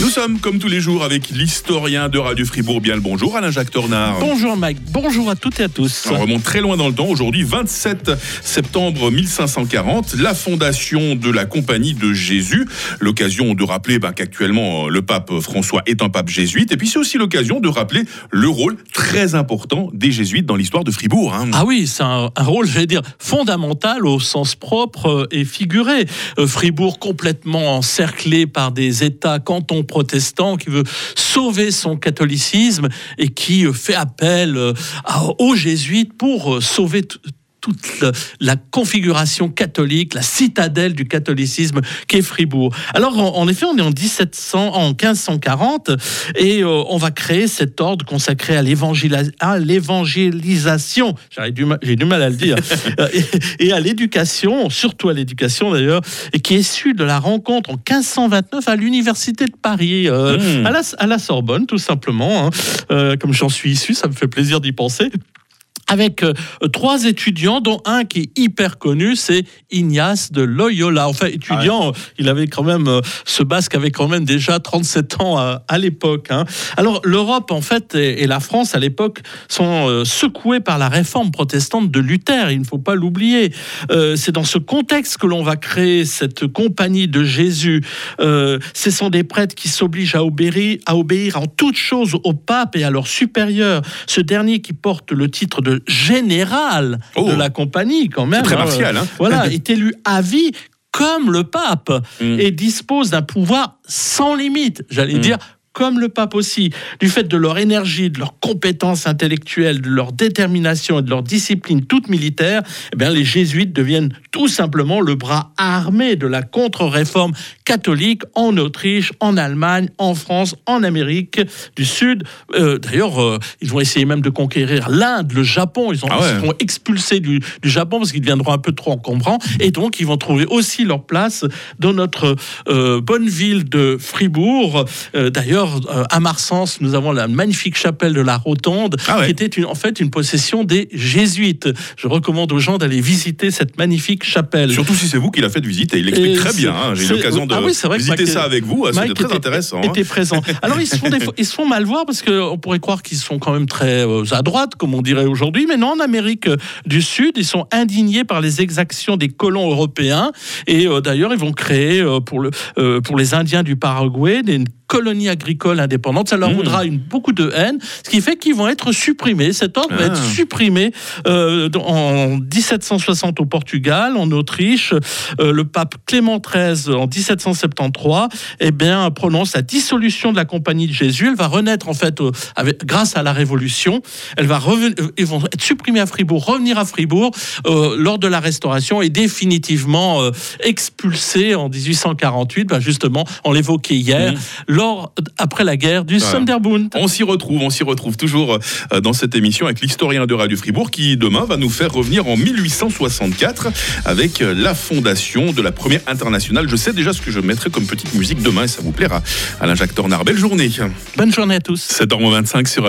Nous sommes, comme tous les jours, avec l'historien de Radio Fribourg. Bien le bonjour, Alain-Jacques Tornard. Bonjour Mike, bonjour à toutes et à tous. On remonte très loin dans le temps. Aujourd'hui, 27 septembre 1540, la fondation de la Compagnie de Jésus. L'occasion de rappeler bah, qu'actuellement, le pape François est un pape jésuite. Et puis, c'est aussi l'occasion de rappeler le rôle très important des jésuites dans l'histoire de Fribourg. hein. Ah oui, c'est un, un rôle, j'allais dire, fondamental au sens propre et figuré. Euh, Fribourg complètement encerclé par des États cantons protestants qui veut sauver son catholicisme et qui euh, fait appel euh, aux jésuites pour euh, sauver toute la, la configuration catholique, la citadelle du catholicisme qu'est Fribourg. Alors, en, en effet, on est en 1700, en 1540, et euh, on va créer cet ordre consacré à l'évangélisation. J'ai du, mal- j'ai du mal à le dire. Euh, et, et à l'éducation, surtout à l'éducation d'ailleurs, et qui est issu de la rencontre en 1529 à l'université de Paris, euh, Mmh. à, la, à la Sorbonne, tout simplement. hein. Euh, comme j'en suis issu, ça me fait plaisir d'y penser avec euh, trois étudiants, dont un qui est hyper connu, c'est Ignace de Loyola. Enfin, étudiant, il avait quand même, euh, ce basque avait quand même déjà 37 ans à, à l'époque. hein. Alors, l'Europe, en fait, et, et la France, à l'époque, sont euh, secouées par la réforme protestante de Luther. Il ne faut pas l'oublier. Euh, c'est dans ce contexte que l'on va créer cette compagnie de Jésus. Euh, ce sont des prêtres qui s'obligent à obéir, à obéir en toutes choses au pape et à leur supérieur. Ce dernier qui porte le titre de général Oh. de la compagnie, quand même. très hein. martial, hein. Voilà, est élu à vie comme le pape Mm. et dispose d'un pouvoir sans limite, j'allais Mm. dire. Comme le pape aussi, du fait de leur énergie, de leur compétence intellectuelle, de leur détermination et de leur discipline toute militaire, eh bien, les jésuites deviennent tout simplement le bras armé de la contre-réforme catholique en Autriche, en Allemagne, en France, en Amérique du Sud. Euh, D'ailleurs, euh, ils vont essayer même de conquérir l'Inde, le Japon. Ils, ont, Ah ouais. ils seront expulsés du, du Japon parce qu'ils deviendront un peu trop encombrants. Et donc, ils vont trouver aussi leur place dans notre euh, bonne ville de Fribourg. D'ailleurs, euh, à Marsens, nous avons la magnifique chapelle de la Rotonde, Ah ouais. qui était une- en fait une possession des jésuites. Je recommande aux gens d'aller visiter cette magnifique chapelle. Surtout si c'est vous qui l'a fait visiter. Il explique Et très bien. hein. J'ai eu l'occasion de Ah oui, vrai visiter ça avec vous. Ah, C'était très était- intéressant. hein. était présent. Alors ils se font des fois- ils se font mal voir parce qu'on pourrait croire qu'ils sont quand même très euh, à droite, comme on dirait aujourd'hui, mais non, en Amérique du Sud, ils sont indignés par les exactions des colons européens et euh, d'ailleurs ils vont créer euh, pour le euh, pour les Indiens du Paraguay des colonies agricoles indépendantes. Ça leur Mmh. voudra une, beaucoup de haine, ce qui fait qu'ils vont être supprimés. Cet ordre va Ah. être supprimé euh, en 1760 au Portugal, en Autriche. Euh, le pape Clément XIII, en 1773, eh bien, prononce la dissolution de la Compagnie de Jésus. Elle va renaître, en fait, euh, avec, grâce à la Révolution. Elle va ils vont être supprimés à Fribourg, revenir à Fribourg lors de la Restauration et définitivement expulsés en 1848, ben, justement, on l'évoquait hier. Lors, après la guerre du Sonderbund. On s'y retrouve, on s'y retrouve toujours euh, dans cette émission avec l'historien de Radio Fribourg qui demain va nous faire revenir en 1864 avec euh, la fondation de la première internationale. Je sais déjà ce que je mettrai comme petite musique demain et ça vous plaira. Alain Jacques Tornard, belle journée. Bonne journée à tous. 7h25 sur